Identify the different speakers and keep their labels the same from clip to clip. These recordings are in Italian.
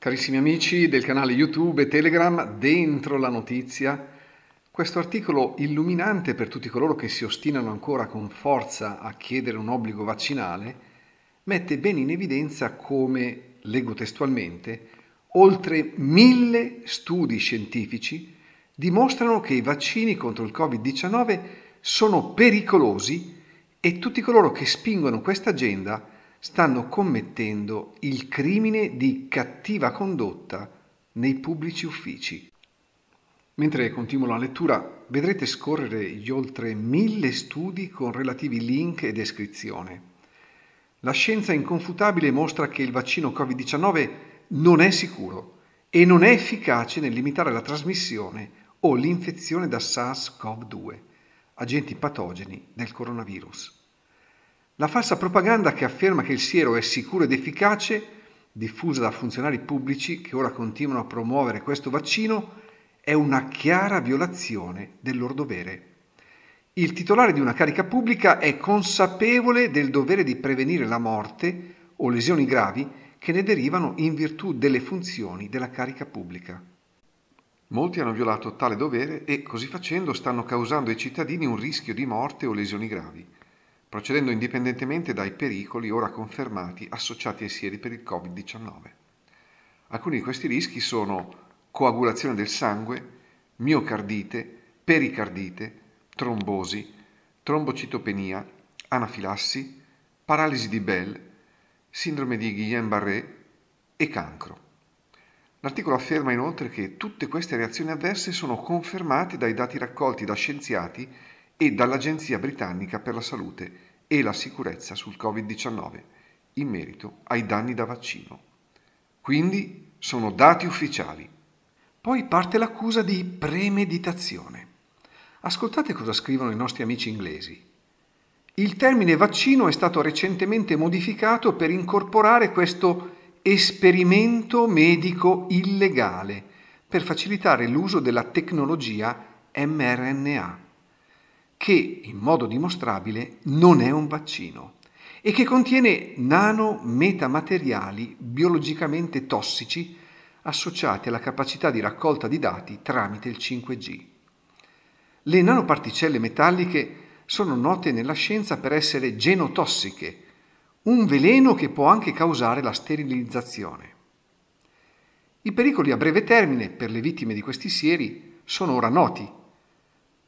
Speaker 1: Carissimi amici del canale YouTube e Telegram, dentro la notizia, questo articolo illuminante per tutti coloro che si ostinano ancora con forza a chiedere un obbligo vaccinale mette bene in evidenza come, leggo testualmente, oltre mille studi scientifici dimostrano che i vaccini contro il Covid-19 sono pericolosi e tutti coloro che spingono questa agenda stanno commettendo il crimine di cattiva condotta nei pubblici uffici. Mentre continuo la lettura vedrete scorrere gli oltre mille studi con relativi link e descrizione. La scienza inconfutabile mostra che il vaccino Covid-19 non è sicuro e non è efficace nel limitare la trasmissione o l'infezione da SARS-CoV-2, agenti patogeni del coronavirus. La falsa propaganda che afferma che il siero è sicuro ed efficace, diffusa da funzionari pubblici che ora continuano a promuovere questo vaccino, è una chiara violazione del loro dovere. Il titolare di una carica pubblica è consapevole del dovere di prevenire la morte o lesioni gravi che ne derivano in virtù delle funzioni della carica pubblica. Molti hanno violato tale dovere e così facendo stanno causando ai cittadini un rischio di morte o lesioni gravi procedendo indipendentemente dai pericoli ora confermati associati ai sieri per il Covid-19. Alcuni di questi rischi sono coagulazione del sangue, miocardite, pericardite, trombosi, trombocitopenia, anafilassi, paralisi di Bell, sindrome di Guillain-Barré e cancro. L'articolo afferma inoltre che tutte queste reazioni avverse sono confermate dai dati raccolti da scienziati e dall'Agenzia britannica per la salute e la sicurezza sul Covid-19 in merito ai danni da vaccino. Quindi sono dati ufficiali. Poi parte l'accusa di premeditazione. Ascoltate cosa scrivono i nostri amici inglesi. Il termine vaccino è stato recentemente modificato per incorporare questo esperimento medico illegale per facilitare l'uso della tecnologia mRNA che in modo dimostrabile non è un vaccino e che contiene nanometamateriali biologicamente tossici associati alla capacità di raccolta di dati tramite il 5G. Le nanoparticelle metalliche sono note nella scienza per essere genotossiche, un veleno che può anche causare la sterilizzazione. I pericoli a breve termine per le vittime di questi sieri sono ora noti.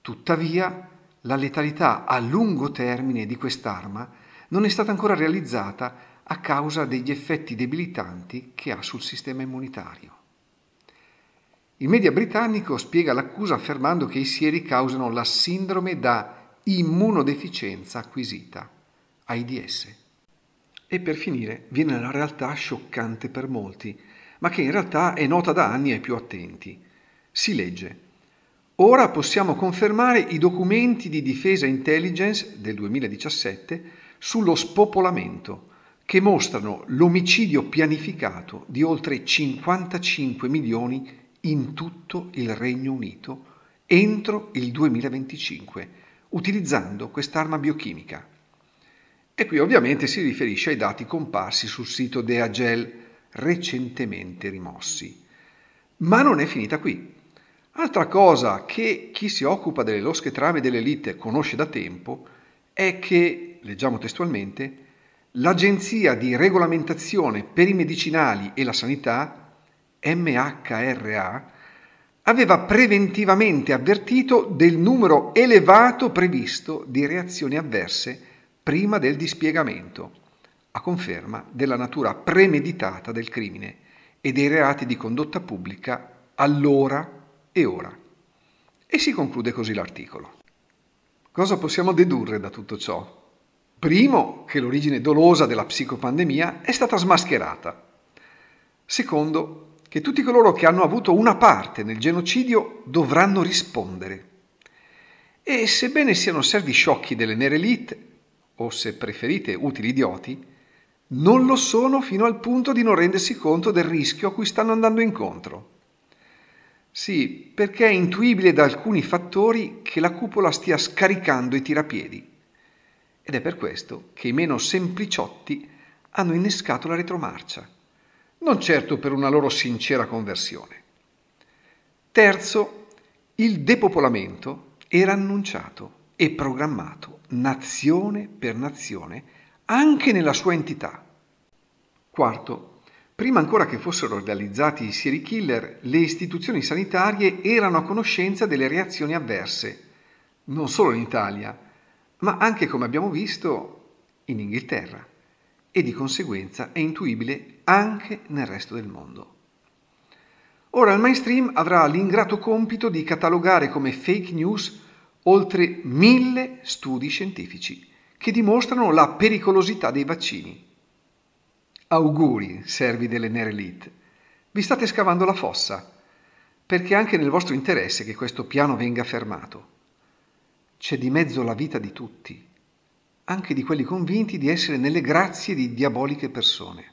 Speaker 1: Tuttavia, la letalità a lungo termine di quest'arma non è stata ancora realizzata a causa degli effetti debilitanti che ha sul sistema immunitario. Il media britannico spiega l'accusa affermando che i sieri causano la sindrome da immunodeficienza acquisita, AIDS. E per finire viene la realtà scioccante per molti, ma che in realtà è nota da anni ai più attenti. Si legge Ora possiamo confermare i documenti di difesa intelligence del 2017 sullo spopolamento, che mostrano l'omicidio pianificato di oltre 55 milioni in tutto il Regno Unito entro il 2025, utilizzando quest'arma biochimica. E qui ovviamente si riferisce ai dati comparsi sul sito Deagel recentemente rimossi. Ma non è finita qui. Altra cosa che chi si occupa delle losche trame dell'elite conosce da tempo è che, leggiamo testualmente, l'Agenzia di regolamentazione per i medicinali e la sanità, MHRA, aveva preventivamente avvertito del numero elevato previsto di reazioni avverse prima del dispiegamento, a conferma della natura premeditata del crimine e dei reati di condotta pubblica allora e ora. E si conclude così l'articolo. Cosa possiamo dedurre da tutto ciò? Primo, che l'origine dolosa della psicopandemia è stata smascherata. Secondo, che tutti coloro che hanno avuto una parte nel genocidio dovranno rispondere. E sebbene siano servi sciocchi delle nere elite, o se preferite utili idioti, non lo sono fino al punto di non rendersi conto del rischio a cui stanno andando incontro. Sì, perché è intuibile da alcuni fattori che la cupola stia scaricando i tirapiedi. Ed è per questo che i meno sempliciotti hanno innescato la retromarcia. non certo per una loro sincera conversione. Terzo, il depopolamento era annunciato e programmato nazione per nazione anche nella sua entità. Quarto, prima ancora che fossero realizzati i serial killer, le istituzioni sanitarie erano a conoscenza delle reazioni avverse, non solo in Italia, ma anche, come abbiamo visto, in Inghilterra e di conseguenza è intuibile anche nel resto del mondo. Ora il mainstream avrà l'ingrato compito di catalogare come fake news oltre mille studi scientifici che dimostrano la pericolosità dei vaccini. Auguri, servi delle Nerelite. Vi state scavando la fossa, perché è anche nel vostro interesse che questo piano venga fermato. C'è di mezzo la vita di tutti, anche di quelli convinti di essere nelle grazie di diaboliche persone.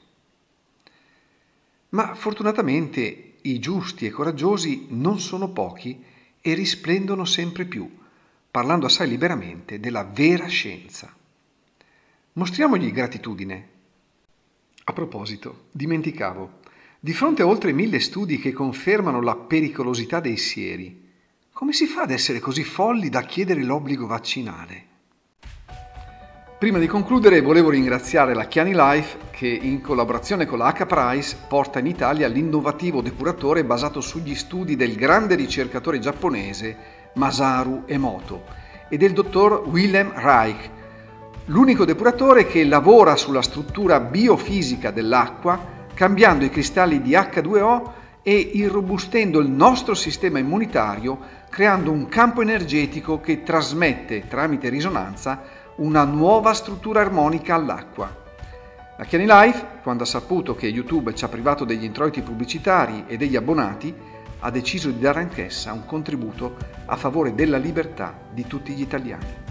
Speaker 1: Ma fortunatamente i giusti e coraggiosi non sono pochi e risplendono sempre più, parlando assai liberamente della vera scienza. Mostriamogli gratitudine. A proposito, dimenticavo, di fronte a oltre mille studi che confermano la pericolosità dei sieri, come si fa ad essere così folli da chiedere l'obbligo vaccinale? Prima di concludere volevo ringraziare la Chiani Life che in collaborazione con la H-Price porta in Italia l'innovativo depuratore basato sugli studi del grande ricercatore giapponese Masaru Emoto e del dottor Wilhelm Reich, l'unico depuratore che lavora sulla struttura biofisica dell'acqua cambiando i cristalli di H2O e irrobustendo il nostro sistema immunitario creando un campo energetico che trasmette tramite risonanza una nuova struttura armonica all'acqua. La Chiani Life, quando ha saputo che YouTube ci ha privato degli introiti pubblicitari e degli abbonati, ha deciso di dare anch'essa un contributo a favore della libertà di tutti gli italiani.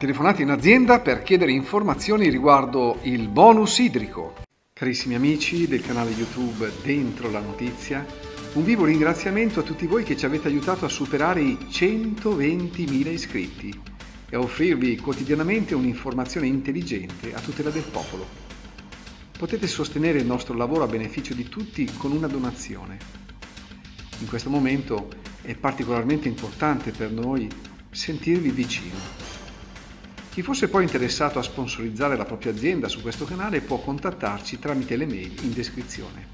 Speaker 1: Telefonate in azienda per chiedere informazioni riguardo il bonus idrico. Carissimi amici del canale YouTube Dentro la Notizia, un vivo ringraziamento a tutti voi che ci avete aiutato a superare i 120.000 iscritti e a offrirvi quotidianamente un'informazione intelligente a tutela del popolo. Potete sostenere il nostro lavoro a beneficio di tutti con una donazione. In questo momento è particolarmente importante per noi sentirvi vicino. Chi fosse poi interessato a sponsorizzare la propria azienda su questo canale può contattarci tramite le mail in descrizione.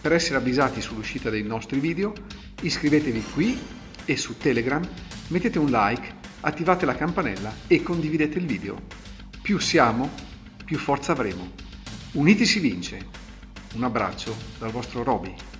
Speaker 1: Per essere avvisati sull'uscita dei nostri video, iscrivetevi qui e su Telegram mettete un like attivate la campanella e condividete il video. Più siamo, più forza avremo. Uniti si vince. Un abbraccio dal vostro Roby.